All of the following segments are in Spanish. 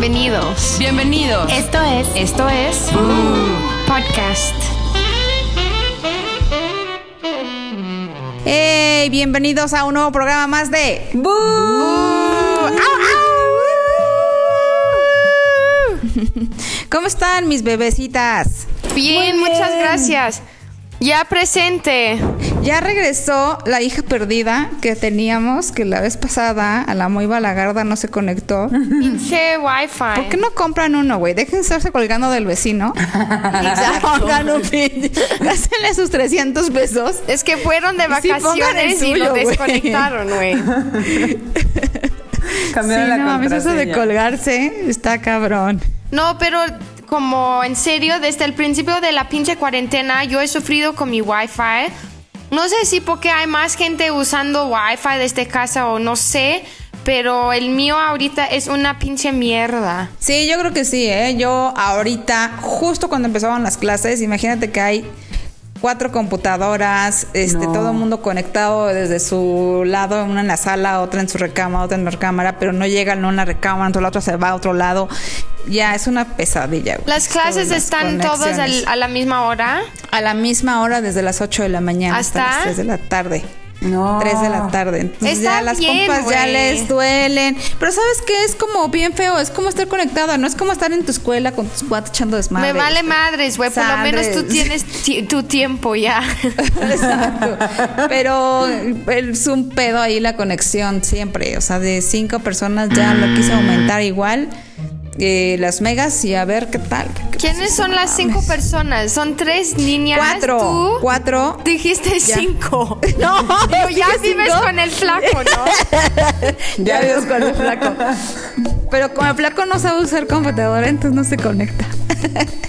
Bienvenidos. Bienvenidos. Esto es. Esto es. Podcast. Hey, bienvenidos a un nuevo programa más de. ¡Bú! ¡Au, au! ¿Cómo están mis bebecitas? Bien, Muy muchas gracias. Ya presente. Ya regresó la hija perdida que teníamos, que la vez pasada a la muy balagarda no se conectó. Pinche Wi-Fi. ¿Por qué no compran uno, güey? Dejen estarse colgando del vecino. Exacto. Pongan un pinche- Gástenle sus 300 pesos. Es que fueron de Sí, vacaciones y lo desconectaron, güey. Cambiaron sí, la no, mames, eso de contraseña. colgarse está cabrón. No, pero como en serio, desde el principio de la pinche cuarentena, yo he sufrido con mi Wi-Fi. No sé si porque hay más gente usando Wi-Fi desde casa o no sé, pero el mío ahorita es una pinche mierda. Sí, yo creo que sí, ¿eh? Yo ahorita, justo cuando empezaban las clases, imagínate que hay cuatro computadoras, este, No. todo el mundo conectado desde su lado, una en la sala, otra en su recámara, otra en la recámara, pero no llegan a una recámara, entonces la otra se va a otro lado. Ya, es una pesadilla. güey. Las clases Todas las están todas al- a la misma hora. a la misma hora, desde las 8 de la mañana hasta, ¿Hasta? las 3 de la tarde. No. 3 de la tarde. Entonces Está ya las bien, compas ya les duelen. Pero ¿sabes qué? Es como bien feo. Es como estar conectada. No es como estar en tu escuela con tus cuates echando desmadre. Me vale madres, güey. Por lo menos tú tienes ti- tu tiempo ya. Exacto. Pero es un pedo ahí la conexión siempre. O sea, de cinco personas ya lo quise aumentar igual. Eh, las megas y a ver qué tal. ¿Quiénes son las cinco personas? Son tres niñas. Cuatro. Tú Cuatro. dijiste cinco. No, Digo, ya vives cinco. con el flaco, ¿no? Ya vives con el flaco. Pero como el flaco no sabe usar computadora, entonces no se conecta.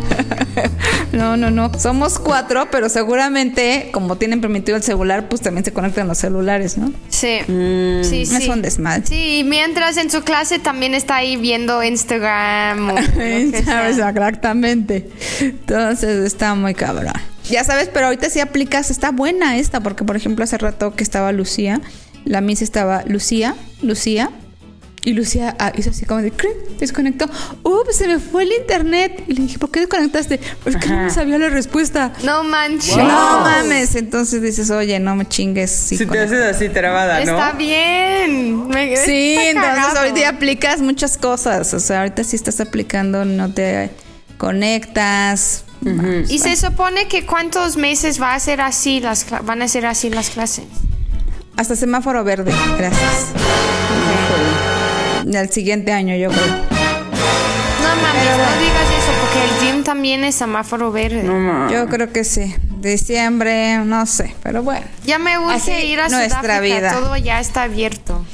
No, no, no. Somos cuatro, pero seguramente, como tienen permitido el celular, pues también se conectan los celulares, ¿no? Sí. Mm. Sí, sí. Es un desmadre. Sí, mientras en su clase también está ahí viendo Instagram. o Sabes, exactamente. Entonces está muy cabrón. Ya sabes, pero ahorita sí aplicas, está buena esta, porque por ejemplo hace rato que estaba Lucía, la Miss estaba Lucía, Lucía, y Lucía ah, hizo así como de, "Crin", desconectó. ¡Ups! Se me fue el internet. Y le dije, ¿por qué desconectaste? Porque no me sabía la respuesta. No manches. No mames. Entonces dices, oye, no me chingues. sí, Si te conecta". haces así trabada, ¿no? Está bien. Me- Sí, está entonces cagado. ahorita aplicas muchas cosas. O sea, ahorita sí estás aplicando, no te conectas. Y se supone que cuántos meses va a ser así las van a ser así las clases. Hasta semáforo verde, gracias. El siguiente año, yo creo. No mames, no digas eso porque el gym también es semáforo verde. No mames. Yo creo que sí. Diciembre, no sé, pero bueno. Ya me urge Así ir a nuestra Sudáfrica, vida. todo ya está abierto.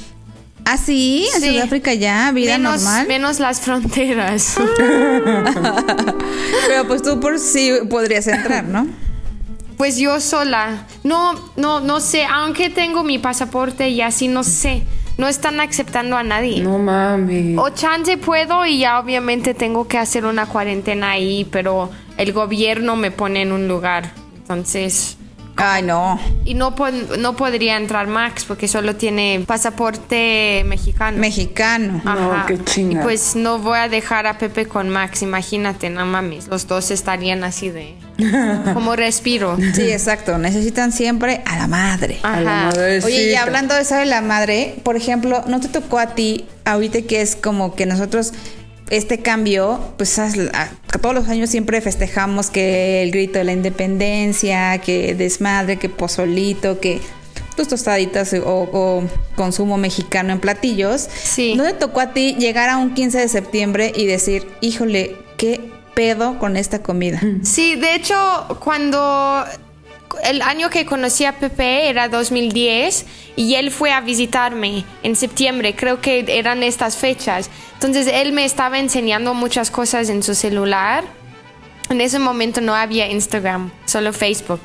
¿Ah, sí? ¿En Sí. Sudáfrica ya? ¿Vida menos, normal? menos las fronteras. Pero pues tú por sí podrías entrar, ¿no? pues yo sola. No, no, no sé, aunque tengo mi pasaporte y así no sé. No están aceptando a nadie. No mames. O chance puedo y ya obviamente tengo que hacer una cuarentena ahí, pero el gobierno me pone en un lugar. Entonces, Ay, no. y no, no podría entrar Max porque solo tiene pasaporte mexicano. Mexicano. No, qué chinga. Y pues no voy a dejar a Pepe con Max, imagínate, no mames. Los dos estarían así de... Como respiro. Sí, exacto. Necesitan siempre a la madre. A la Ajá. madrecita. Oye, y hablando de eso de la madre, por ejemplo, ¿no te tocó a ti ahorita que es como que nosotros este cambio, pues todos los años siempre festejamos que el grito de la independencia, que desmadre, que pozolito, que tus tostaditas o, o consumo mexicano en platillos. Sí. ¿No te tocó a ti llegar a un 15 de septiembre y decir, híjole, qué pedo con esta comida? Sí, de hecho, cuando el año que conocí a Pepe era 2010 y él fue a visitarme en septiembre, creo que eran estas fechas. Entonces él me estaba enseñando muchas cosas en su celular. En ese momento no había Instagram, solo Facebook.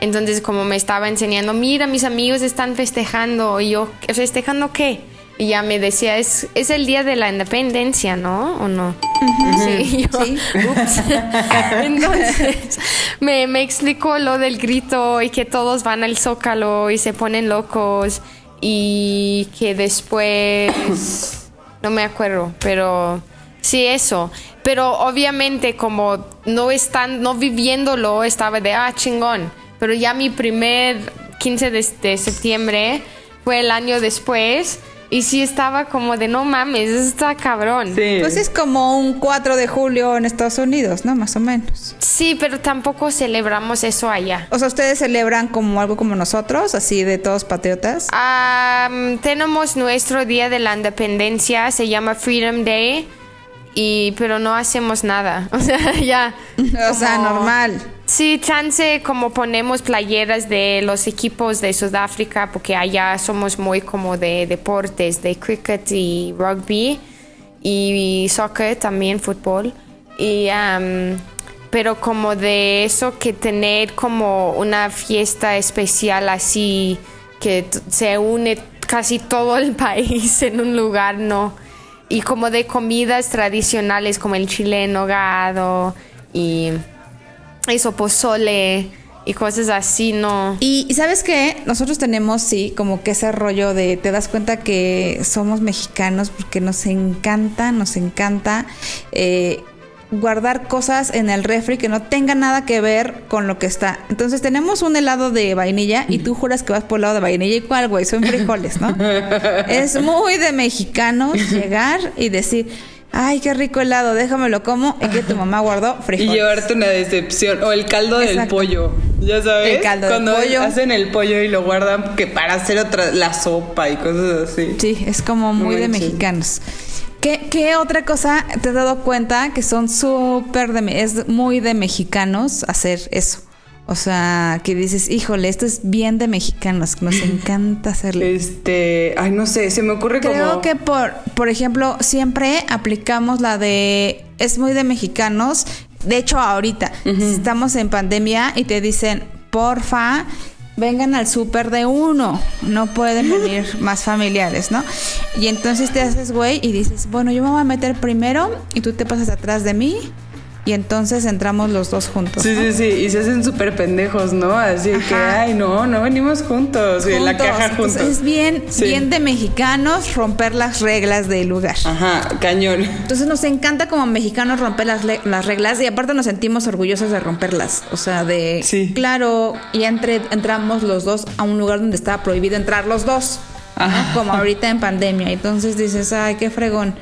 Entonces como me estaba enseñando, mira, mis amigos están festejando. Y yo, ¿festejando qué? Y ya me decía, es, es el día de la independencia, ¿no? ¿O no? Sí, yo, Sí. "Ups". Entonces me, me explicó lo del grito y que todos van al zócalo y se ponen locos y que después no me acuerdo, pero sí eso. Pero obviamente como no están, no viviéndolo, estaba de, ah, chingón. Pero ya mi primer 15 de, de septiembre fue el año después. Y sí estaba como de, no mames, eso está cabrón. Sí. Pues es como un 4 de julio en Estados Unidos, ¿no? Más o menos. Sí, pero tampoco celebramos eso allá. O sea, ¿ustedes celebran como algo como nosotros, así de todos patriotas? Am, tenemos nuestro día de la independencia, se llama Freedom Day, y pero no hacemos nada. O sea, ya. O sea, normal. Sí, chance como ponemos playeras de los equipos de Sudáfrica, porque allá somos muy como de deportes, de cricket y rugby, y soccer también, fútbol. Y, am, pero como de eso que tener como una fiesta especial así, que se une casi todo el país en un lugar, no. Y como de comidas tradicionales como el chile en nogado y eso, pozole y cosas así, no. Y, y sabes qué, nosotros tenemos, sí, como que ese rollo de, te das cuenta que somos mexicanos porque nos encanta, nos encanta eh, guardar cosas en el refri que no tengan nada que ver con lo que está. Entonces tenemos un helado de vainilla y tú juras que vas por el lado de vainilla y cuál, güey, son frijoles, ¿no? es muy de mexicanos llegar y decir... Ay, qué rico helado, déjamelo como. Y que tu mamá guardó Y frijoles. llevarte una decepción. O el caldo del pollo. Ya sabes. El caldo del Cuando pollo. hacen el pollo y lo guardan que para hacer otra, la sopa y cosas así. Sí, es como muy de mexicanos. ¿Qué, qué otra cosa te has dado cuenta que son súper de... Es muy de mexicanos hacer eso? O sea, que dices, híjole, esto es bien de mexicanos, nos encanta hacerlo. Este, ay, no sé, se me ocurre Creo como que por, por ejemplo, siempre aplicamos la de es muy de mexicanos. De hecho, ahorita si estamos en pandemia y te dicen, porfa, vengan al súper de uno. No pueden venir más familiares, ¿no? Y entonces te haces güey y dices, bueno, yo me voy a meter primero y tú te pasas atrás de mí y entonces entramos los dos juntos. Sí, ¿no? sí, sí, y se hacen súper pendejos, ¿no? Así que, Ajá. ay, no, no venimos juntos, y en la Juntos. caja Entonces, juntos. Es bien, Sí. bien de mexicanos romper las reglas del lugar. Ajá, cañón. Entonces nos encanta como mexicanos romper las, las reglas y aparte nos sentimos orgullosos de romperlas. O sea, de... Sí. Claro, ya entre, entramos los dos a un lugar donde estaba prohibido entrar los dos. ¿no? Ajá. Como ahorita en pandemia. Entonces dices, ay, qué fregón.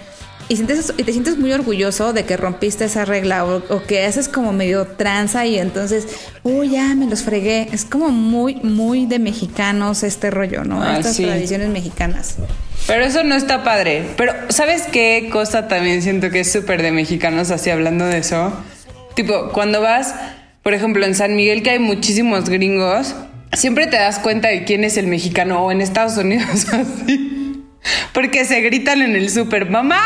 Y, sientes, y te sientes muy orgulloso de que rompiste esa regla o, o que haces como medio tranza y entonces, uy, ya me los fregué. Es como muy, muy de mexicanos este rollo, ¿no? Ah, Estas sí. tradiciones mexicanas. Pero eso no está padre. Pero, ¿sabes qué cosa también siento que es súper de mexicanos, así hablando de eso? Tipo, cuando vas, por ejemplo, en San Miguel, que hay muchísimos gringos, siempre te das cuenta de quién es el mexicano, o en Estados Unidos, así. Porque se gritan en el súper, ¡mamá!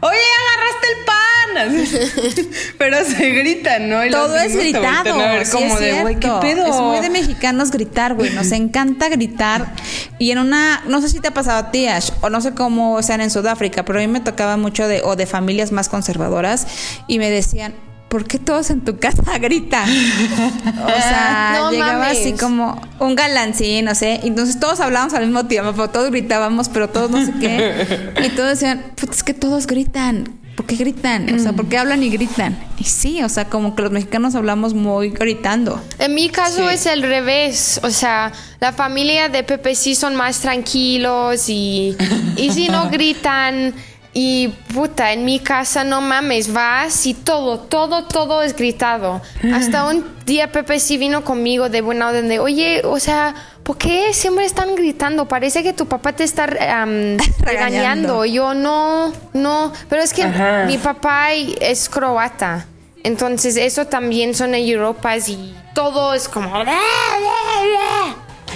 ¡Oye, agarraste el pan! Pero se gritan, ¿no? Y Todo es gritado. a ver sí como es de, güey, ¿qué pedo? Es muy de mexicanos gritar, güey. Nos encanta gritar. Y en una, no sé si te ha pasado a ti, Ash, o no sé cómo sean en Sudáfrica, pero a mí me tocaba mucho de, o de familias más conservadoras, y me decían, ¿por qué todos en tu casa gritan? O sea, No llegaba mames. así como un galancín, no sé. Entonces todos hablábamos al mismo tiempo, pero todos gritábamos, pero todos no sé qué. Y todos decían, "Puta, es que todos gritan. ¿Por qué gritan? O sea, ¿por qué hablan y gritan? Y sí, o sea, como que los mexicanos hablamos muy gritando. En mi caso Sí. es el revés, o sea, la familia de Pepe sí son más tranquilos y, y si no gritan y puta, en mi casa no mames, vas y todo, todo, todo es gritado. Hasta un día Pepe sí vino conmigo de buena orden de, oye, o sea, ¿por qué siempre están gritando? Parece que tu papá te está am, Regañando. Yo no, no, pero es que Ajá. mi papá es croata. Entonces, eso también son en Europa y todo es como.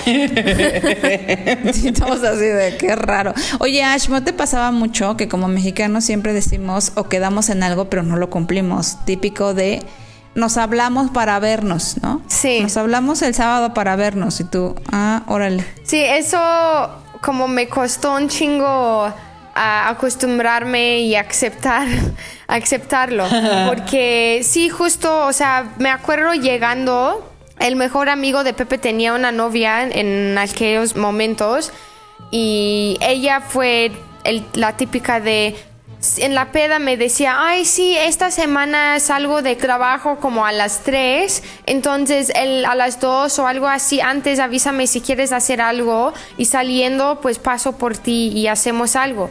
Todos así de qué raro. Oye, Ash, ¿no te pasaba mucho que como mexicanos siempre decimos o quedamos en algo pero no lo cumplimos? Típico de nos hablamos para vernos, ¿no? Sí. Nos hablamos el sábado para vernos y tú, ah, órale. Sí, eso como me costó un chingo a acostumbrarme y aceptar, aceptarlo. Porque sí, justo, o sea, me acuerdo llegando, el mejor amigo de Pepe tenía una novia en aquellos momentos y ella fue el- la típica de en la peda me decía, ay, sí, esta semana salgo de trabajo como a las 3, entonces a las 2 o algo así, antes avísame si quieres hacer algo y saliendo pues paso por ti y hacemos algo.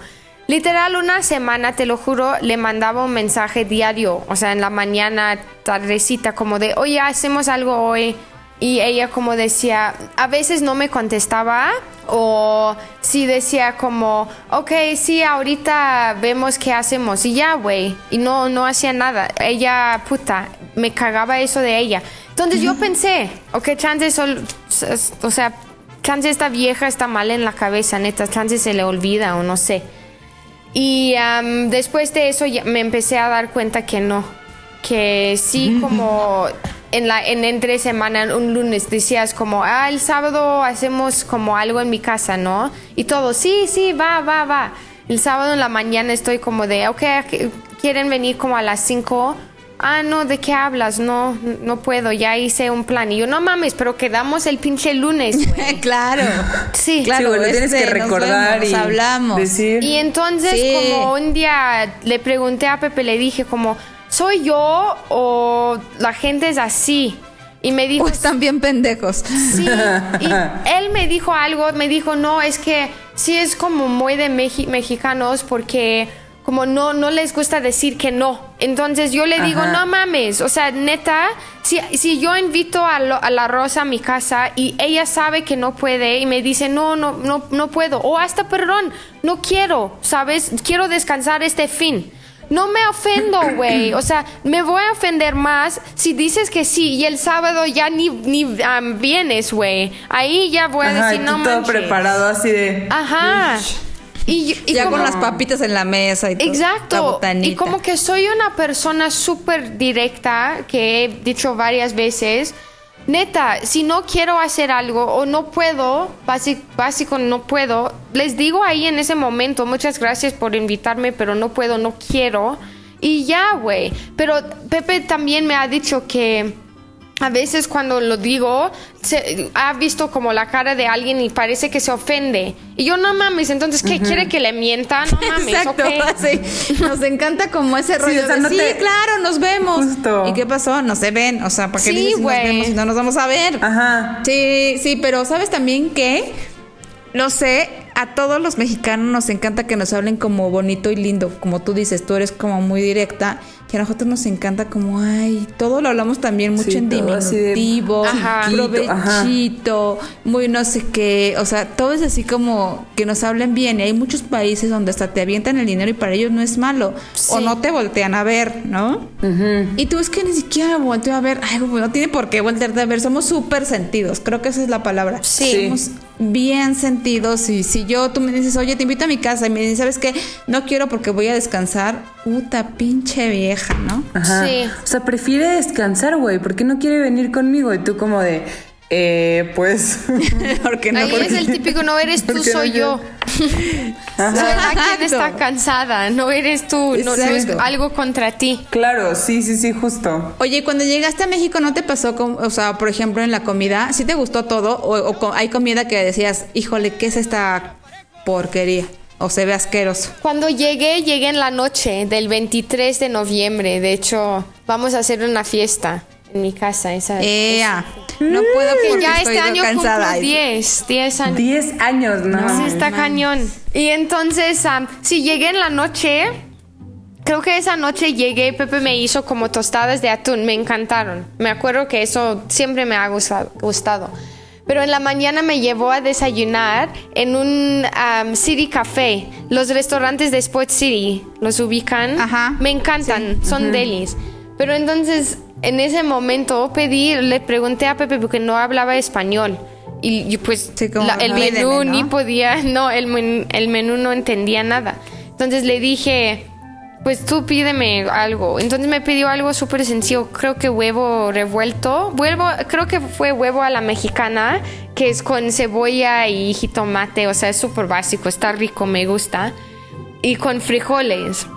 Literal una semana, te lo juro, le mandaba un mensaje diario, o sea, en la mañana, tardecita, como de, oye, hacemos algo hoy. Y ella como decía, a veces no me contestaba o sí decía como, ok, sí, ahorita vemos qué hacemos y ya, güey. Y no, no hacía nada. Ella, puta, me cagaba eso de ella. Entonces yo pensé, ok, chance, sol- o sea, chance esta vieja está mal en la cabeza, neta, chance se le olvida o no sé. Y am, después de eso ya me empecé a dar cuenta que no, que sí como en la en entre semana un lunes decías como ah el sábado hacemos como algo en mi casa, ¿no? Y todo sí sí va va va. El sábado en la mañana estoy como de ok quieren venir como a las 5 Ah, no, ¿de qué hablas? No, no puedo, ya hice un plan. Y yo, no mames, pero quedamos el pinche lunes, güey. claro. Sí. Claro, Sí, tienes este, que nos recordar vemos, y hablamos. decir. Y entonces Sí. como un día le pregunté a Pepe, le dije como, ¿soy yo o la gente es así? Y me dijo, O están bien pendejos. sí. Y él me dijo algo, me dijo, no, es que sí es como muy de mexi- mexicanos porque como no, no les gusta decir que no. Entonces yo le digo, no mames, o sea, neta, si, si yo invito a, lo- a la Rosa a mi casa y ella sabe que no puede y me dice, no, no, no, no puedo, o hasta perdón, no quiero, ¿sabes? Quiero descansar este fin. No me ofendo, güey. O sea, me voy a ofender más si dices que sí y el sábado ya ni, ni am, vienes, güey. Ahí ya voy a Ajá, decir, no todo manches. preparado así de. Ajá. Y, y ya como- con las papitas en la mesa y todo. Exacto. Y como que soy una persona súper directa, que he dicho varias veces. Neta, si no quiero hacer algo o no puedo, básico, básico no puedo, les digo ahí en ese momento, muchas gracias por invitarme, pero no puedo, no quiero. Y ya, güey. Pero Pepe también me ha dicho que a veces cuando lo digo, se, ha visto como la cara de alguien y parece que se ofende. Y yo, no mames, entonces, ¿qué quiere que le mienta? No mames, Exacto, ok. sí. Nos encanta como ese rollo o sea, de, no sí, te- claro, nos vemos. Justo. ¿Y qué pasó? No se ven, o sea, ¿para qué Sí, dices si nos vemos no nos vamos a ver? Ajá. Sí, sí, pero ¿sabes también que No sé, a todos los mexicanos nos encanta que nos hablen como bonito y lindo, como tú dices, tú eres como muy directa, y a nosotros nos encanta como, ay, todo lo hablamos también mucho Sí, en así de diminutivo, Ajá. chiquito, ajá. provechito, muy no sé qué, o sea, todo es así como que nos hablen bien, y hay muchos países donde hasta te avientan el dinero y para ellos no es malo, o Sí. no te voltean a ver, ¿no? Y tú es que ni siquiera volteo a ver, ay, no tiene por qué voltearte a ver, somos súper sentidos, creo que esa es la palabra. Sí. Somos bien sentidos y si yo, tú me dices, oye, te invito a mi casa y me dices, ¿sabes qué? No quiero porque voy a descansar, puta pinche vieja, ¿no? Ajá. Sí. O sea, prefiere descansar, güey. ¿Por qué no quiere venir conmigo? Y tú como de, eh, pues... porque no, Ahí porque- es el típico, no eres tú, ¿Por qué no soy yo. Ajá. Quien está cansada, no eres tú, no, no es algo contra ti. Claro, sí, sí, sí, justo. Oye, cuando llegaste a México, ¿no te pasó, con, o sea, por ejemplo, en la comida? ¿Sí te gustó todo? ¿O, o hay comida que decías, híjole, qué es esta porquería? ¿O se ve asqueroso? Cuando llegué, llegué en la noche del 23 de noviembre. De hecho, vamos a hacer una fiesta en mi casa. Esa, Ea, no puedo que porque ya estoy este año cansada. cumplo 10, 10 años. Diez años, ¿no? Sí, está cañón. Y entonces, am, sí, llegué en la noche. Creo que esa noche llegué, Pepe me hizo como tostadas de atún, me encantaron. Me acuerdo que eso siempre me ha gusta- gustado. Pero en la mañana me llevó a desayunar en un am, City Café, los restaurantes de Sport City, los ubican. Ajá, Me encantan, son delis. Pero entonces, en ese momento pedí, le pregunté a Pepe porque no hablaba español. Y, y pues Sí, la- el menú ¿no? ni podía, no, el, men- el menú no entendía nada. Entonces le dije, pues tú pídeme algo. Entonces me pidió algo súper sencillo, creo que huevo revuelto. Huevo, creo que fue huevo a la mexicana, que es con cebolla y jitomate, o sea, es súper básico, está rico, me gusta. Y con frijoles.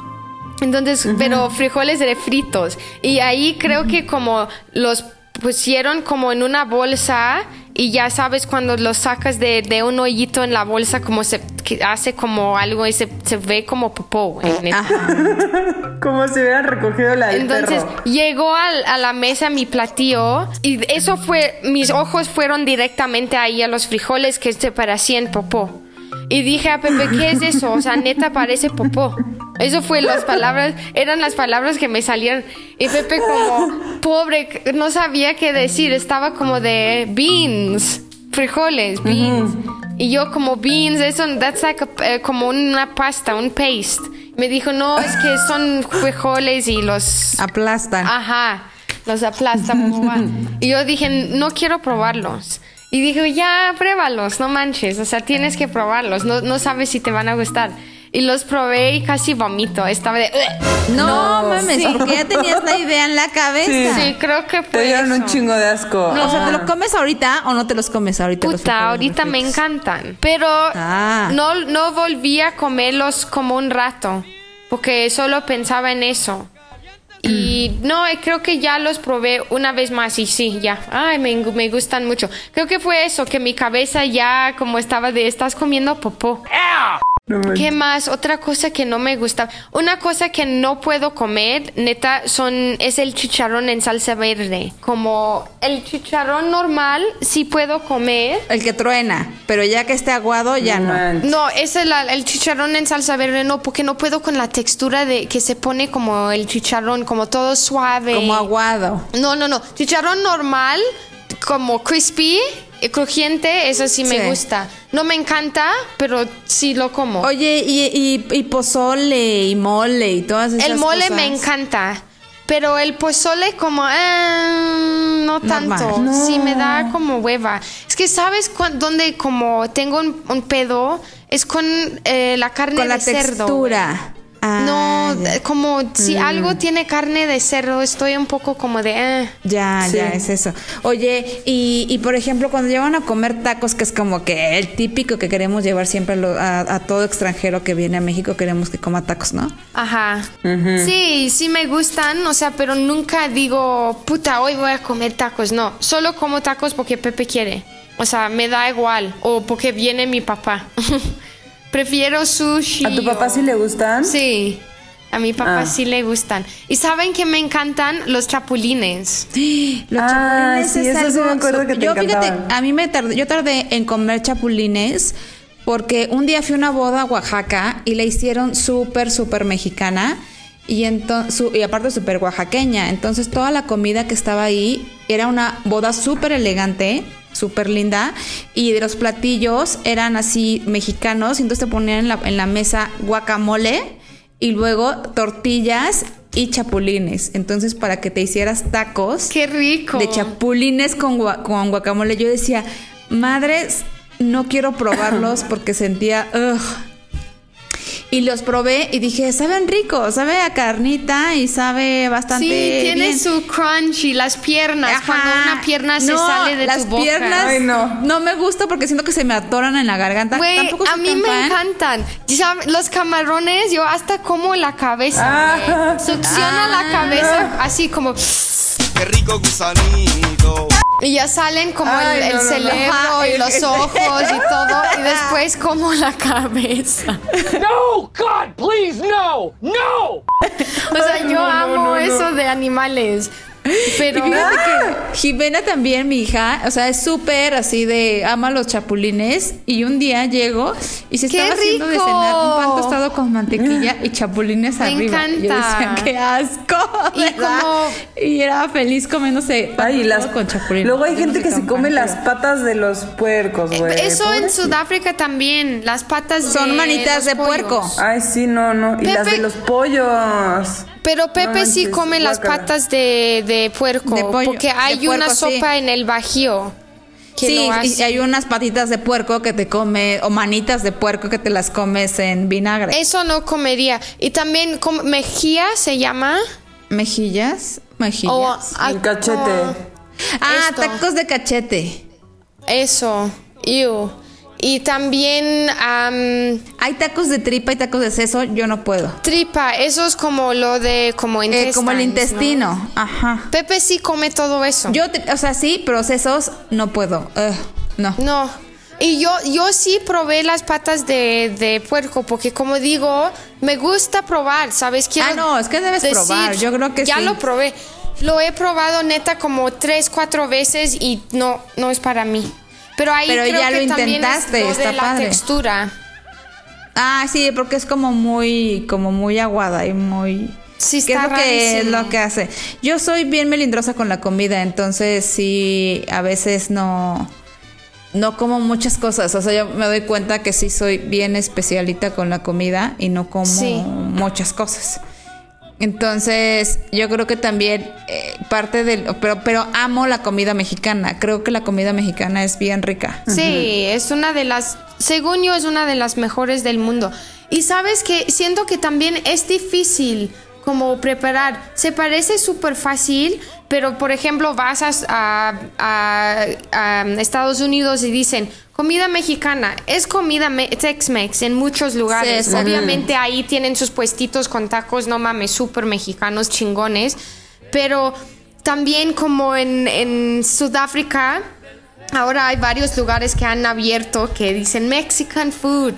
Entonces, pero frijoles refritos. Y ahí creo que como los pusieron como en una bolsa y ya sabes cuando los sacas de, de un hoyito en la bolsa como se que hace como algo y se, se ve como popó. Como si hubieran recogido la del Entonces perro. llegó al- a la mesa mi platillo y eso fue, mis ojos fueron directamente ahí a los frijoles que se parecían popó. Y dije a Pepe, ¿qué es eso? O sea, neta parece popó. Eso fue las palabras, eran las palabras que me salieron. Y Pepe como, pobre, no sabía qué decir. Estaba como de beans, frijoles, beans. Y yo como beans, eso, that's like a- eh, como una pasta, un paste. Me dijo, no, es que son frijoles y los... Aplastan. Ajá, los aplasta boba. Y yo dije, no quiero probarlos. Y dije, ya, pruébalos, no manches. O sea, tienes que probarlos. No, no sabes si te van a gustar. Y los probé y casi vomito. Estaba de... no, no, mames, sí. porque ya tenías la idea en la cabeza. Sí, creo que Te fue dieron un eso. chingo de asco. O sea, ¿te lo comes ahorita o no te los comes ahorita? Puta, ahorita me encantan. Pero Ah. no, no volví a comerlos como un rato. Porque solo pensaba en eso. Y no, eh, creo que ya los probé una vez más y sí, ya. Ay, me, me gustan mucho. Creo que fue eso, que mi cabeza ya como estaba de, estás comiendo popó. No. ¿Qué más? Otra cosa que no me gusta. Una cosa que no puedo comer, neta, son es el chicharrón en salsa verde. Como el chicharrón normal sí puedo comer. El que truena, pero ya que esté aguado, ya no. manches. No, es el, el chicharrón en salsa verde, no, porque no puedo con la textura de que se pone como el chicharrón, como todo suave. Como aguado. No, no, no. Chicharrón normal, como crispy, crujiente, eso sí me Sí. gusta. No me encanta, pero sí lo como. Oye, y, y, y pozole y mole y todas esas El mole cosas. me encanta. Pero el pozole como... eh, no tanto. Normal. Sí, me da como hueva. Es que sabes dónde como tengo un, un pedo es con eh, la carne Con la de cerdo. textura. Ah, no, ya. eh, como si algo tiene carne de cerdo, estoy un poco como de... eh. Ya, Sí. ya es eso. Oye, y, y por ejemplo, cuando llevan a comer tacos, que es como que el típico que queremos llevar siempre a, lo- a- a todo extranjero que viene a México, queremos que coma tacos, ¿no? Ajá. Sí, sí me gustan, o sea, pero nunca digo, puta, hoy voy a comer tacos. No, solo como tacos porque Pepe quiere. O sea, me da igual. O porque viene mi papá. Prefiero sushi. ¿A tu papá o- sí le gustan? Sí. A mi papá Ah. sí le gustan. Y saben que me encantan los chapulines. Los Ah, chapulines sí, es eso sí algo. me acuerdo que te yo fíjate, a mí me tardé, yo tardé en comer chapulines porque un día fui a una boda a Oaxaca y la hicieron súper, súper mexicana y entonces y aparte súper oaxaqueña. Entonces toda la comida que estaba ahí era una boda súper elegante. Súper linda y de los platillos eran así mexicanos y entonces te ponían en la, en la mesa guacamole y luego tortillas y chapulines. Entonces, para que te hicieras tacos ¡Qué rico! de chapulines con, gua- con guacamole, yo decía, madres, no quiero probarlos porque sentía, ugh. Y los probé y dije, saben rico, sabe a carnita y sabe bastante Sí, tiene bien. su crunch y las piernas. Ajá. Cuando una pierna se No, sale de las tu boca. piernas Ay, no. me gusta porque siento que se me atoran en la garganta. Güey, Tampoco a mí me fan. encantan. Los camarones, yo hasta como la cabeza. Ah. Succiona Ah. la cabeza así como... Qué rico gusanito. Y ya salen como el, Ay, el no, no, no. cerebro y los ojos y todo. Y después como la cabeza. No, God, please, no, no! O sea, yo amo eso de animales. Pero... Y fíjate que Jimena también, mi hija, o sea, es súper así de ama los chapulines. Y un día llego y se ¡Qué estaba haciendo de cenar un pan tostado con mantequilla y chapulines Me arriba. Y yo encanta. decía, qué asco. Y como- Y era feliz comiéndose pan Ay, las, con chapulines. luego hay gente que se come las patas de los puercos, güey. Eso en. Sudáfrica también, las patas Son de manitas los de pollos. puerco. Ay, sí, no, no. Y las de los pollos. Pero Pepe No sí come las patas de, de puerco. De pollo, porque de hay puerco, una sí. sopa en el Bajío. Que Sí, lo y hay unas patitas de puerco que te come, o manitas de puerco que te las comes en vinagre. Eso no comería. Y también com- mejía se llama. Mejillas, mejillas. O, ah, El cachete. oh, ah, esto. tacos de cachete. Eso. Ew. Y también am, Hay tacos de tripa y tacos de seso, yo no puedo. tripa, eso es como lo de como Eh, como el intestino, ajá. Pepe sí come todo eso. Yo, o sea, sí, pero sesos no puedo. Ugh, no. No. Y yo, yo sí probé las patas de, de puerco, porque como digo, me gusta probar, ¿sabes? Quiero Ah, no, es que debes probar, yo creo que ya sí. lo probé. Lo he probado neta como tres, cuatro veces y no, no es para mí. Pero ahí Pero creo ya que lo intentaste, es lo está de la padre. textura. Ah, sí, porque es como muy, como muy aguada y muy. Sí, ¿Qué es está lo que es lo que hace? Yo soy bien melindrosa con la comida, entonces sí, a veces no, no como muchas cosas. O sea, yo me doy cuenta que sí soy bien especialita con la comida y no como Sí. muchas cosas. Entonces, yo creo que también eh, parte del, pero, pero amo la comida mexicana. Creo que la comida mexicana es bien rica. Sí, es una de las, según yo, es una de las mejores del mundo. Y sabes que siento que también es difícil como preparar. Se parece súper fácil, pero por ejemplo vas a, a- a- a Estados Unidos y dicen comida mexicana. Es comida me- Tex-Mex en muchos lugares. exacto. Obviamente ahí tienen sus puestitos con tacos, no mames, súper mexicanos chingones. Pero también como en, en Sudáfrica, ahora hay varios lugares que han abierto que dicen Mexican food.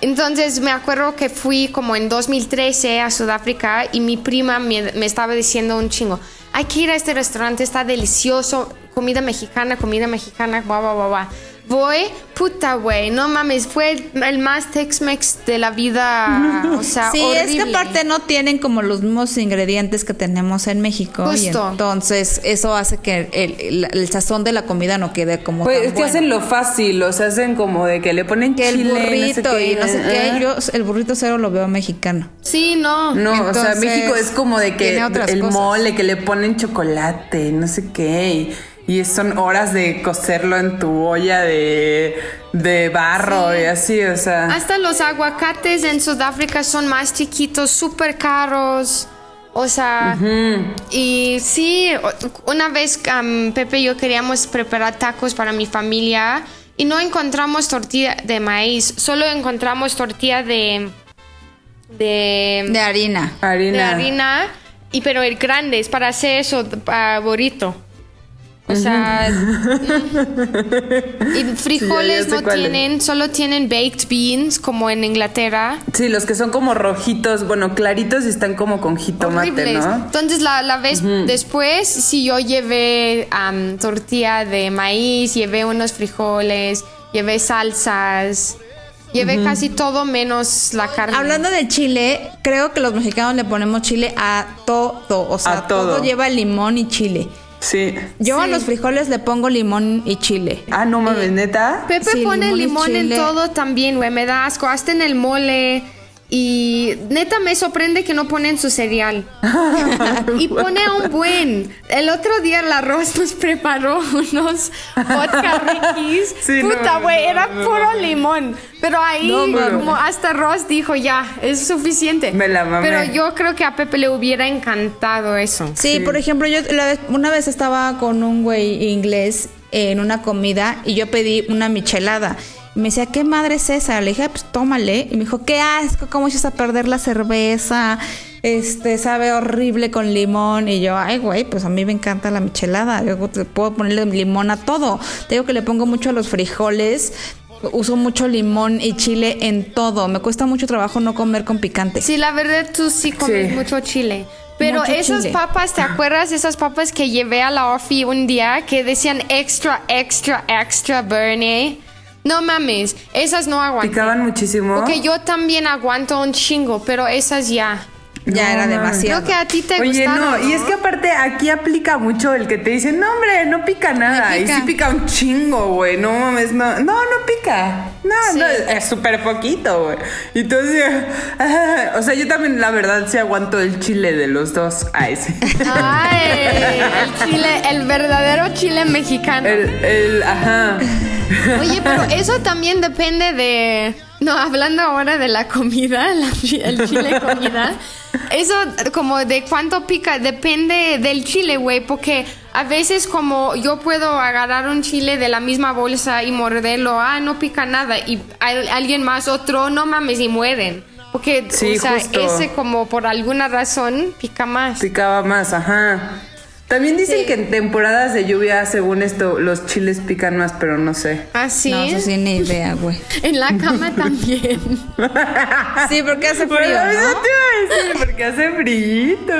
Entonces me acuerdo que fui como en 2013 a Sudáfrica y mi prima me, me estaba diciendo un chingo, hay que ir a este restaurante, está delicioso, comida mexicana, comida mexicana, guau, guau, guau. Voy, puta, güey, no mames, fue el, el más Tex-Mex de la vida, o sea, Sí, es que horrible. aparte no tienen como los mismos ingredientes que tenemos en México. Y Justo. entonces eso hace que el, el- el sazón de la comida no quede como Pues tan es que bueno. hacen lo fácil, o sea, hacen como de que le ponen que el chile, burrito y no sé qué. Yo el burrito cero lo veo mexicano. Sí, no. No, o sea, México es como de que el cosas. mole, que le ponen chocolate, no sé qué, y, y son horas de cocerlo en tu olla de, de barro y así, o sea. Hasta los aguacates en Sudáfrica son más chiquitos, súper caros. O sea, y sí, una vez um, Pepe y yo queríamos preparar tacos para mi familia y no encontramos tortilla de maíz, solo encontramos tortilla de de, De harina. harina. de harina y pero el grande es para hacer eso para burrito. O sea, y frijoles Sí, ya no es. tienen, solo tienen baked beans como en Inglaterra. Sí, los que son como rojitos, bueno, claritos y están como con jitomate, horribles. ¿no? Entonces la, la vez después, si yo llevé am, tortilla de maíz, llevé unos frijoles, llevé salsas, llevé casi todo menos la carne. Hablando de chile, creo que los mexicanos le ponemos chile a todo. O sea, A todo. todo lleva limón y chile. Sí. Yo a Sí. los frijoles le pongo limón y chile. Ah, no mames, neta. Pepe Sí, pone limón limón en todo también, güey, me da asco, hasta en el mole. Y neta me sorprende que no ponen su cereal. y pone un buen. El otro día la Ross nos preparó unos vodka rickies. Sí, Puta, güey, no, era no, puro limón. Pero ahí, como hasta Ross dijo, ya, es suficiente. Me la mamé. Pero yo creo que a Pepe le hubiera encantado eso. Sí, por ejemplo, yo la vez- una vez estaba con un güey inglés en una comida y yo pedí una michelada. Y me decía, ¿qué madre es esa? Le dije, "Ah, pues tómale. Y me dijo, qué asco, ¿cómo echas a perder la cerveza? Este, sabe horrible con limón. Y yo, ay, güey, pues a mí me encanta la michelada. Yo te puedo ponerle limón a todo. Te digo que le pongo mucho a los frijoles. Uso mucho limón y chile en todo. Me cuesta mucho trabajo no comer con picante. Sí, la verdad tú sí comes Sí. mucho chile. Pero Mucho esas chile. papas, ¿te acuerdas? Esas papas que llevé a la Orfi un día que decían extra, extra, extra Bernie. No mames, esas no aguanté. Picaban muchísimo. Porque yo también aguanto un chingo, pero esas ya. Ya No, era demasiado. Creo que a ti te Oye, gustaron, no, y es que aparte aquí aplica mucho el que te dicen, no, hombre, no pica nada. Me Y pica. sí pica un chingo, güey. No mames, no, no, no pica. No, Sí. no, es súper poquito, güey. Y entonces, ah, o sea, yo también, la verdad, sí aguanto el chile de los dos. Ay, sí. Ay, el chile, el verdadero chile mexicano. El, el, ajá. Oye, pero eso también depende de. No, hablando ahora de la comida, la el chile comida. Eso, como de cuánto pica, depende del chile, güey. Porque a veces como yo puedo agarrar un chile de la misma bolsa y morderlo, ah, no pica nada, y al- alguien más otro, no mames, y mueren. Porque, Sí, o sea, justo. ese como por alguna razón pica más. Picaba más, ajá. También dicen que en temporadas de lluvia, según esto, los chiles pican más, pero no sé. Así, No, eso sí, ni idea, güey. en la cama también. Sí, porque hace frío, Bueno, eso ¿no? te iba a decir, porque hace frillito.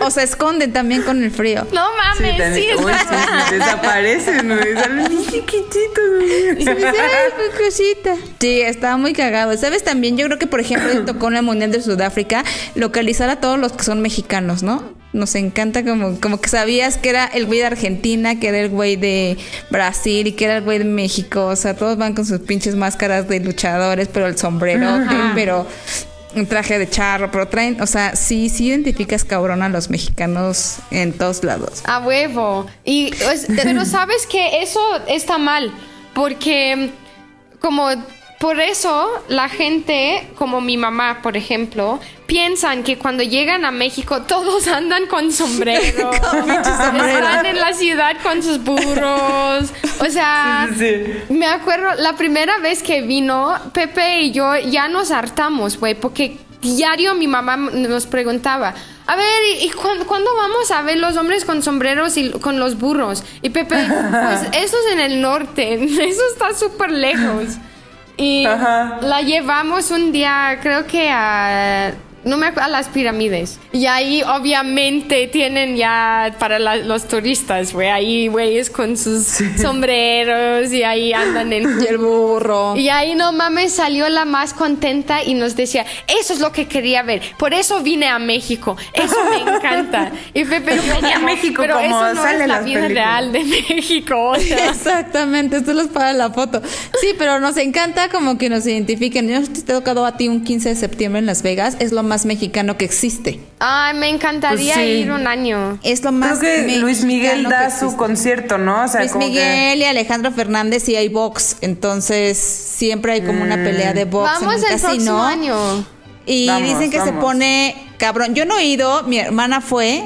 O se esconden también con el frío. No mames, sí, también- es Uy, sí, sí, desaparecen, ¿no? Y Salen bien chiquititos. cosita. Sí, estaba muy cagado. ¿Sabes también? Yo creo que, por ejemplo, tocó en el Mundial de Sudáfrica localizar a todos los que son mexicanos, ¿no? Nos encanta como, como que sabías que era el güey de Argentina, que era el güey de Brasil y que era el güey de México. O sea, todos van con sus pinches máscaras de luchadores, pero el sombrero, pero un traje de charro, pero traen, o sea, sí, sí identificas cabrón a los mexicanos en todos lados. A huevo. Y, pero sabes que eso está mal, porque como por eso la gente, como mi mamá, por ejemplo, piensan que cuando llegan a México todos andan con sombrero, están en la ciudad con sus burros, o sea, Sí, me acuerdo la primera vez que vino Pepe y yo ya nos hartamos, güey, porque diario mi mamá nos preguntaba, a ver, ¿y, cuándo, cuándo vamos a ver los hombres con sombreros y con los burros? Y Pepe, pues eso es en el norte, eso está súper lejos. Y Ajá. la llevamos un día, creo que a... No me acuerdo, a las pirámides. Y ahí obviamente tienen ya para la- los turistas, güey, ahí güeyes con sus sombreros y ahí andan en... Y el burro. Y ahí no mames salió la más contenta y nos decía, eso es lo que quería ver, por eso vine a México, eso me encanta. Y Pepe yo venía a México pero como eso no sale es la vida películas". real de México, o sea. Exactamente, esto los para la foto. Sí, pero nos encanta como que nos identifiquen. Yo te he tocado a ti un 15 de septiembre en Las Vegas, es lo más mexicano que existe. Ay, me encantaría Pues sí. ir un año. Es lo más Creo que Luis Miguel da su existe. concierto, ¿no? O sea, Luis como que- Miguel y Alejandro Fernández y hay box, entonces siempre hay como una pelea de box Vamos en un el próximo casino. año. Y Vamos, dicen que se pone cabrón. Yo no he ido, mi hermana fue.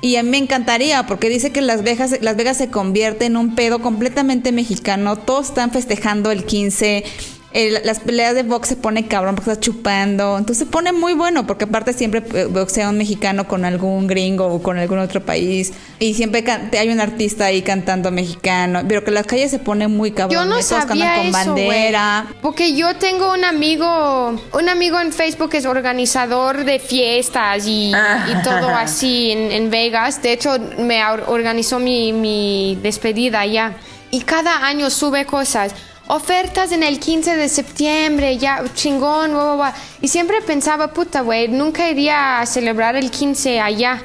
Y a mí me encantaría, porque dice que Las Vegas, Las Vegas se convierte en un pedo completamente mexicano. Todos están festejando el 15. El- las peleas de box se pone cabrón porque está chupando. Entonces se pone muy bueno, porque aparte siempre eh, boxea un mexicano con algún gringo o con algún otro país. Y siempre hay un artista ahí cantando mexicano. Pero que las calles se pone muy cabrón. Yo no Todos cantan sabía con eso, bandera. güey. Porque yo tengo un amigo, un amigo en Facebook que es organizador de fiestas y, Ah. y todo así en, en Vegas. De hecho, me or- organizó mi, mi despedida allá. Y cada año sube cosas. Ofertas en el 15 de septiembre, ya chingón, guau, guau. Y siempre pensaba, puta, güey, nunca iría a celebrar el 15 allá.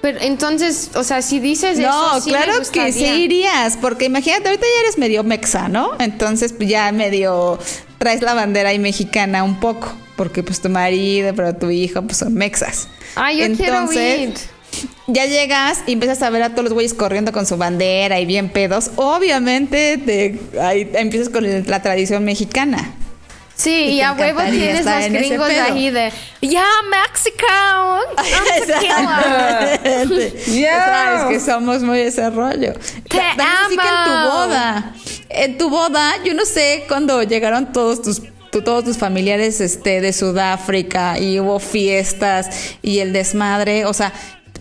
Pero entonces, o sea, si dices No, eso, sí me claro que sí irías, porque imagínate, ahorita ya eres medio mexa, ¿no? Entonces pues, ya medio traes la bandera ahí mexicana un poco, porque pues tu marido, pero tu hijo pues son mexas. Ay, yo quiero ir. Ya llegas y empiezas a ver a todos los güeyes corriendo con su bandera y bien pedos. Obviamente te, ahí empiezas con la tradición mexicana. Sí, Y a huevo tienes los gringos ahí de, ya, I'm tequila". Exactamente. Ya. Sabes que somos muy ese rollo. Te que en tu amo. boda. En tu boda, yo no sé cuando llegaron todos tus tu- todos tus familiares este de Sudáfrica y hubo fiestas y el desmadre, o sea,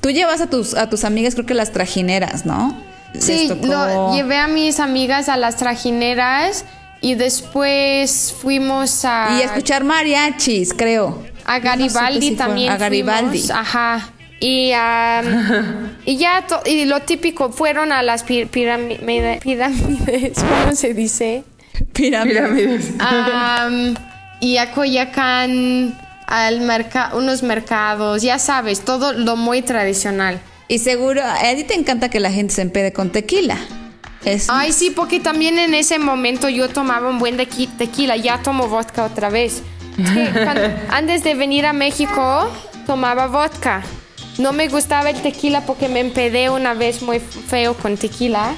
tú llevas a tus a tus amigas creo que las trajineras, ¿no? Sí, tocó- lo, llevé a mis amigas a las trajineras y después fuimos a, y escuchar mariachis, creo. a no Garibaldi si fue- también. A Garibaldi. fuimos, ajá. Y, am, y ya, to- y lo típico, fueron a las pirámides, ¿cómo se dice? Pirámides. Y a Coyacán, al merca unos mercados, ya sabes, todo lo muy tradicional. Y seguro, a ti te encanta que la gente se empede con tequila. Es Ay, sí, porque también en ese momento yo tomaba un buen tequi- tequila, ya tomo vodka otra vez. Antes de venir a México, tomaba vodka. No me gustaba el tequila porque me empedé una vez muy feo con tequila.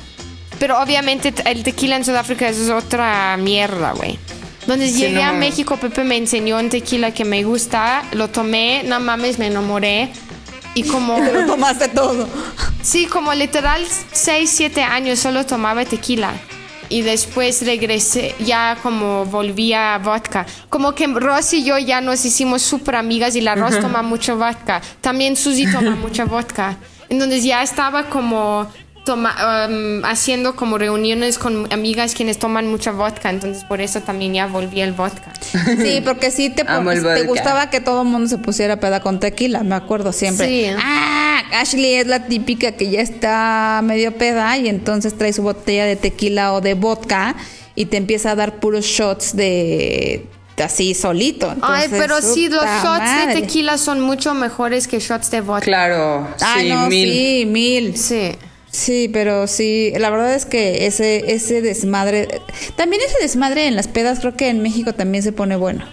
Pero obviamente el tequila en Sudáfrica es otra mierda, güey. Entonces Sí, llegué no a mames. México, Pepe me enseñó un tequila que me gusta, lo tomé, no mames, me enamoré. Y como... Te lo tomaste todo. Sí, como literal 6, 7 años solo tomaba tequila. Y después regresé, ya como volví a vodka. Como que Ross y yo ya nos hicimos súper amigas y la Ross toma mucho vodka. También Susie toma mucha vodka. Entonces ya estaba como toma, um, haciendo como reuniones con amigas quienes toman mucha vodka. Entonces por eso también ya volví al vodka. Sí, porque sí te, el te gustaba que todo el mundo se pusiera peda con tequila, me acuerdo siempre. Sí. Ah, Ashley es la típica que ya está medio peda y entonces trae su botella de tequila o de vodka y te empieza a dar puros shots de así solito. Ay, pero sí, los shots madre. de tequila son mucho mejores que shots de vodka. Claro, Ay, sí, no, mil. sí, mil. Sí. Sí, pero sí, la verdad es que ese, ese desmadre, también ese desmadre en las pedas creo que en México también se pone bueno,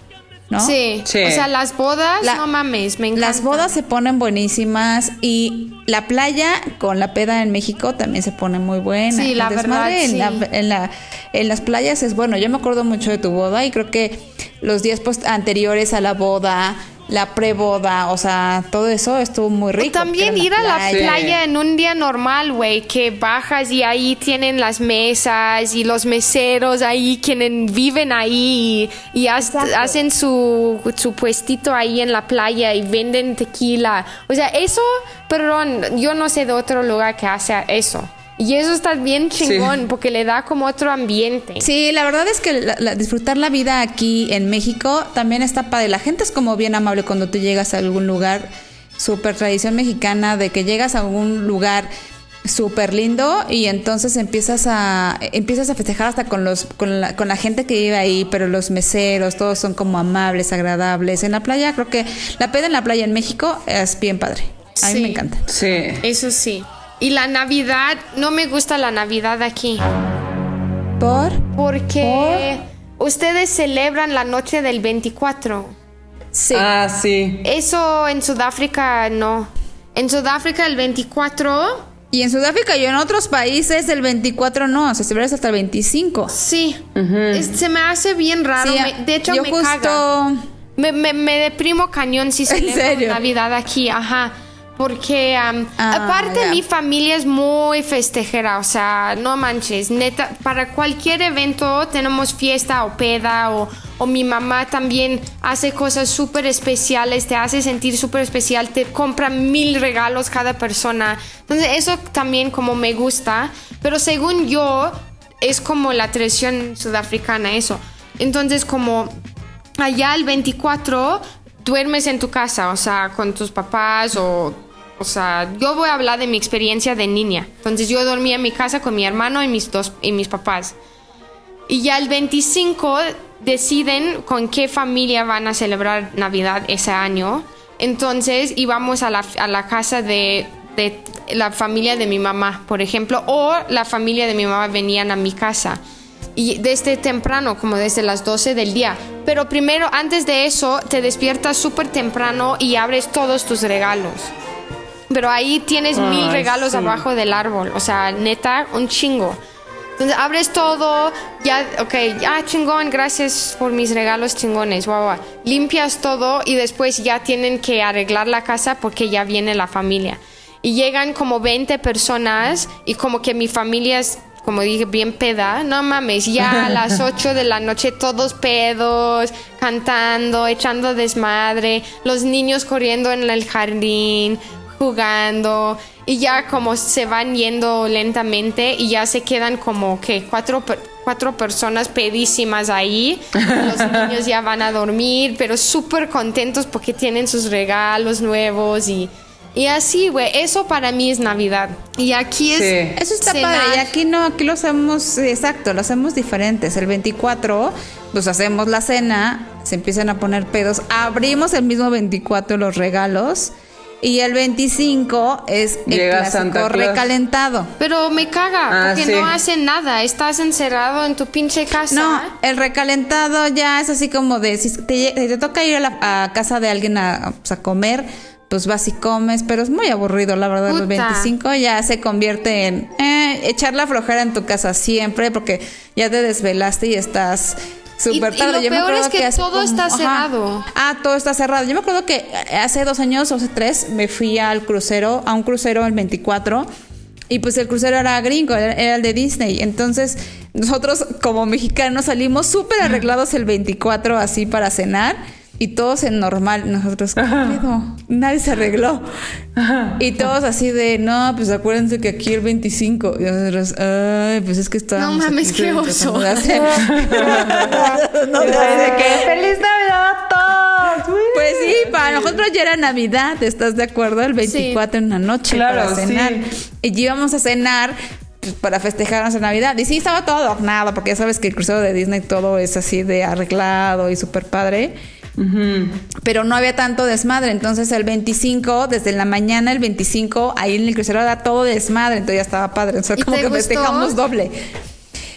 ¿no? Sí. Sí. O sea, las bodas, La- no mames, me encanta. Las bodas se ponen buenísimas y la playa con la peda en México también se pone muy buena. Sí, la verdad, en, sí. la- en, la- en las playas es bueno. Yo me acuerdo mucho de tu boda y creo que los días anteriores a la boda, la preboda, o sea, todo eso estuvo muy rico. También ir a la playa. playa en un día normal, güey, que bajas y ahí tienen las mesas y los meseros ahí, quienes viven ahí y, hacen su, su puestito ahí en la playa y venden tequila. O sea, eso, perdón, yo no sé de otro lugar que hace eso. Y eso está bien chingón porque le da como otro ambiente. Sí, la verdad es que la- la- disfrutar la vida aquí en México también está padre. La gente es como bien amable cuando tú llegas a algún lugar, súper tradición mexicana, de que llegas a algún lugar súper lindo y entonces empiezas a empiezas a festejar hasta con los con la, con la gente que vive ahí pero los meseros todos son como amables agradables en la playa creo que la peda en la playa en México es bien padre a mí Sí. me encanta Sí. Eso sí. Y la Navidad, no me gusta la Navidad aquí. por Porque ustedes celebran la noche del 24. sí Ah, sí. Eso en Sudáfrica no. En Sudáfrica el 24, y en Sudáfrica y en otros países el 24 no se celebra hasta el 25 sí. Es- se me hace bien raro. Sí, me- de hecho, yo me justo caga. Me, me, me deprimo cañón si celebro serio? Navidad aquí, ajá. Porque Ah, aparte mi familia es muy festejera, o sea, no manches, neta, para cualquier evento tenemos fiesta o peda o, o mi mamá también hace cosas súper especiales, te hace sentir súper especial, te compra mil regalos cada persona. Entonces eso también como me gusta, pero según yo es como la tradición sudafricana eso. Entonces como allá el 24 duermes en tu casa, o sea, con tus papás o... O sea, yo voy a hablar de mi experiencia de niña. Entonces yo dormía en mi casa con mi hermano y mis dos y mis papás. Y ya el 25 deciden con qué familia van a celebrar Navidad ese año. Entonces íbamos a la, a la casa de, de la familia de mi mamá, por ejemplo, o la familia de mi mamá venían a mi casa. Y desde temprano, como desde las 12 del día. Pero primero, antes de eso, te despiertas súper temprano y abres todos tus regalos. Pero ahí tienes mil regalos sí. abajo del árbol. O sea, neta, un chingo. Entonces abres todo, ya, ok, ya chingón, gracias por mis regalos chingones, guau, guau. Limpias todo y después ya tienen que arreglar la casa porque ya viene la familia. Y llegan como 20 personas y como que mi familia es, como dije, bien peda. No mames, ya a las 8 de la noche todos pedos, cantando, echando desmadre, los niños corriendo en el jardín, jugando y ya como se van yendo lentamente y ya se quedan como que cuatro, cuatro personas pedísimas ahí. Los niños ya van a dormir, pero súper contentos porque tienen sus regalos nuevos y, y así, güey. Eso para mí es Navidad. Y aquí es... Sí. Eso está cenar. padre. Y aquí no, aquí lo hacemos, exacto, lo hacemos diferentes. El 24, pues hacemos la cena, se empiezan a poner pedos. Abrimos el mismo 24 los regalos. Y el 25 es el Llega clásico recalentado. Pero me caga, Ah, porque sí. no hacen nada. Estás encerrado en tu pinche casa. No, el recalentado ya es así como de si te, lle- si te toca ir a la a casa de alguien a, pues, a comer, pues vas y comes, pero es muy aburrido, la verdad. Los Puta. 25 ya se convierte en eh, echar la flojera en tu casa siempre porque ya te desvelaste y estás Súper Y- y tarde. lo Yo me peor acuerdo es que todo está cerrado. Ah, todo está cerrado. Yo me acuerdo que hace dos años o hace tres me fui al crucero, a un crucero el 24. Y pues el crucero era gringo, era, era el de Disney. Entonces, nosotros como mexicanos salimos súper arreglados el 24 así para cenar. Y todos en normal. Nosotros, ¿qué pedo? Nadie se arregló. Y todos así de, no, pues acuérdense que aquí el 25. Y nosotros, ay, pues es que estábamos No mames, qué oso. de hacer". No, de que feliz Navidad a todos. Pues sí, para nosotros ya era Navidad, ¿estás de acuerdo? El 24 en la noche Claro, para cenar. sí. Y íbamos a cenar pues, para festejar nuestra Navidad. Y sí, estaba todo adornado, porque ya sabes que el crucero de Disney todo es así de arreglado y súper padre. Pero no había tanto desmadre. Entonces el 25, desde la mañana, el 25, ahí en el crucero era todo desmadre. Entonces ya estaba padre. O sea, ¿Y como que gustó? festejamos doble.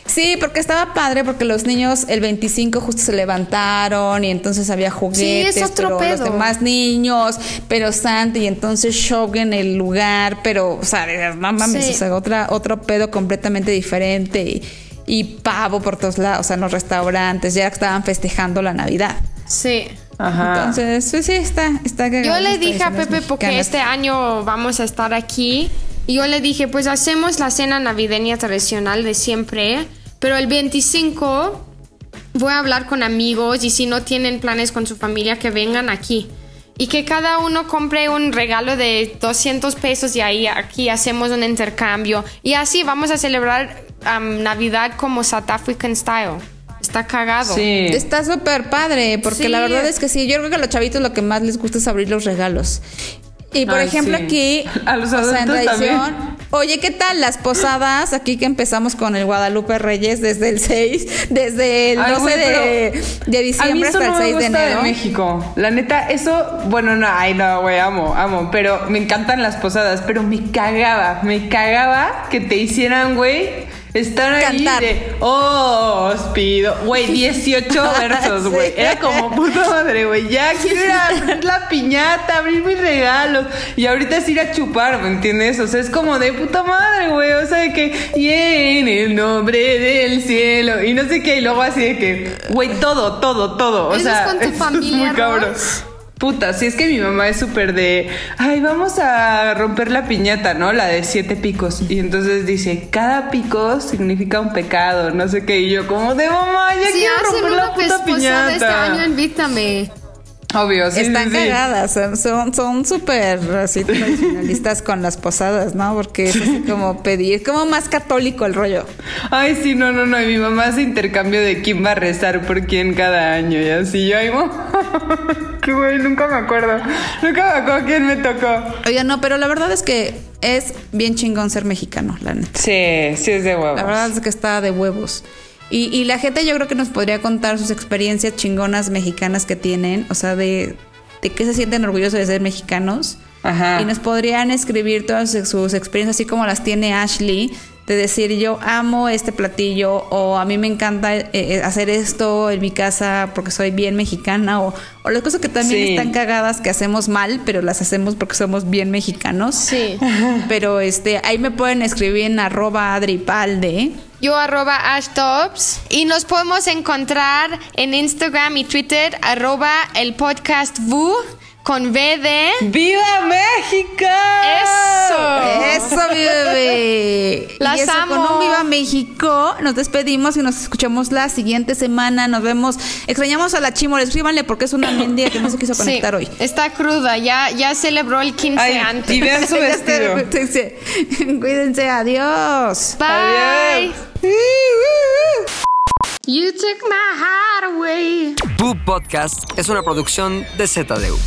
Sí, porque estaba padre porque los niños el 25 justo se levantaron y entonces había juguetes, Sí, es otro pero los demás niños, pero Santi y entonces show en el lugar, pero o sea, no mames, Sí. o sea, otra otro pedo completamente diferente y, y pavo por todos lados, o sea, en los restaurantes ya estaban festejando la Navidad. Sí. Ajá. Entonces, pues sí, está está Yo le dije a Pepe porque este año vamos a estar aquí y yo le dije pues hacemos la cena navideña tradicional de siempre, pero el 25 voy a hablar con amigos y si no tienen planes con su familia que vengan aquí y que cada uno compre un regalo de 200 pesos y ahí aquí hacemos un intercambio y así vamos a celebrar Navidad como South African style. Está cagado. Sí. Está súper padre, porque Sí. la verdad es que sí, yo creo que a los chavitos lo que más les gusta es abrir los regalos. Y por Ay, ejemplo sí. aquí, A los o sea, en también. oye, ¿qué tal las posadas? Aquí que empezamos con el Guadalupe Reyes desde el 6, desde el Ay, 12 güey, de, de A mí diciembre eso hasta el no me 6 de gusta de, enero. México. La neta, eso, bueno, no, ay, no, güey, amo, amo. Pero me encantan las posadas, pero me cagaba, me cagaba que te hicieran, güey. Estar ahí Cantar. de, oh, os pido, güey, 18 versos, güey. Sí. Era como puta madre, güey. Ya quiero ir a abrir la piñata, abrir mis regalos. Y ahorita es ir a chupar, ¿me entiendes? O sea, es como de puta madre, güey. O sea, de que, y en el nombre del cielo. Y no sé qué, y luego así de que, güey, todo, todo, todo. O ¿Eso sea, es con tu familia, muy cabrón. Puta, si es que mi mamá es súper de, ay, vamos a romper la piñata, ¿no? La de siete picos. Y entonces dice, cada pico significa un pecado, no sé qué. Y yo como de, mamá, ya Si quiero romper la puta posada piñata. este año, invítame. Obvio, sí, Están sí, cagadas, son- son son súper así tradicionalistas con las posadas, ¿no? Porque es así como pedir, como más católico el rollo. Ay, sí, no, no, no. Y mi mamá hace intercambio de quién va a rezar por quién cada año. Y así yo, ay. Qué güey, nunca me acuerdo. Nunca me acuerdo quién me tocó. Oiga, no, pero la verdad es que es bien chingón ser mexicano, la neta. Sí, sí es de huevos. La verdad es que está de huevos. Y, y la gente yo creo que nos podría contar sus experiencias chingonas mexicanas que tienen, o sea, de, de qué se sienten orgullosos de ser mexicanos. Ajá. Y nos podrían escribir todas sus, sus experiencias, así como las tiene Ashley, de decir yo amo este platillo o a mí me encanta eh, eh, hacer esto en mi casa porque soy bien mexicana o, o las cosas que también Sí. están cagadas que hacemos mal, pero las hacemos porque somos bien mexicanos. Sí. Pero este, ahí me pueden escribir en arroba adripalde. Yo arroba ashtops y nos podemos encontrar en Instagram y Twitter arroba el podcast VU con de... ¡Viva México! ¡Eso! Eso, mi bebé. Las y eso, con amo. un Viva México, nos despedimos y nos escuchamos la siguiente semana. Nos vemos. Extrañamos a la Chimor, escríbanle porque es una mendiga que no se quiso Sí, conectar hoy. está cruda, ya, ya celebró el 15 Ay, antes. y vean su vestido. cuídense. Cuídense, adiós. Bye. Adiós. You took my heart away. Bu Podcast es una producción de ZDU.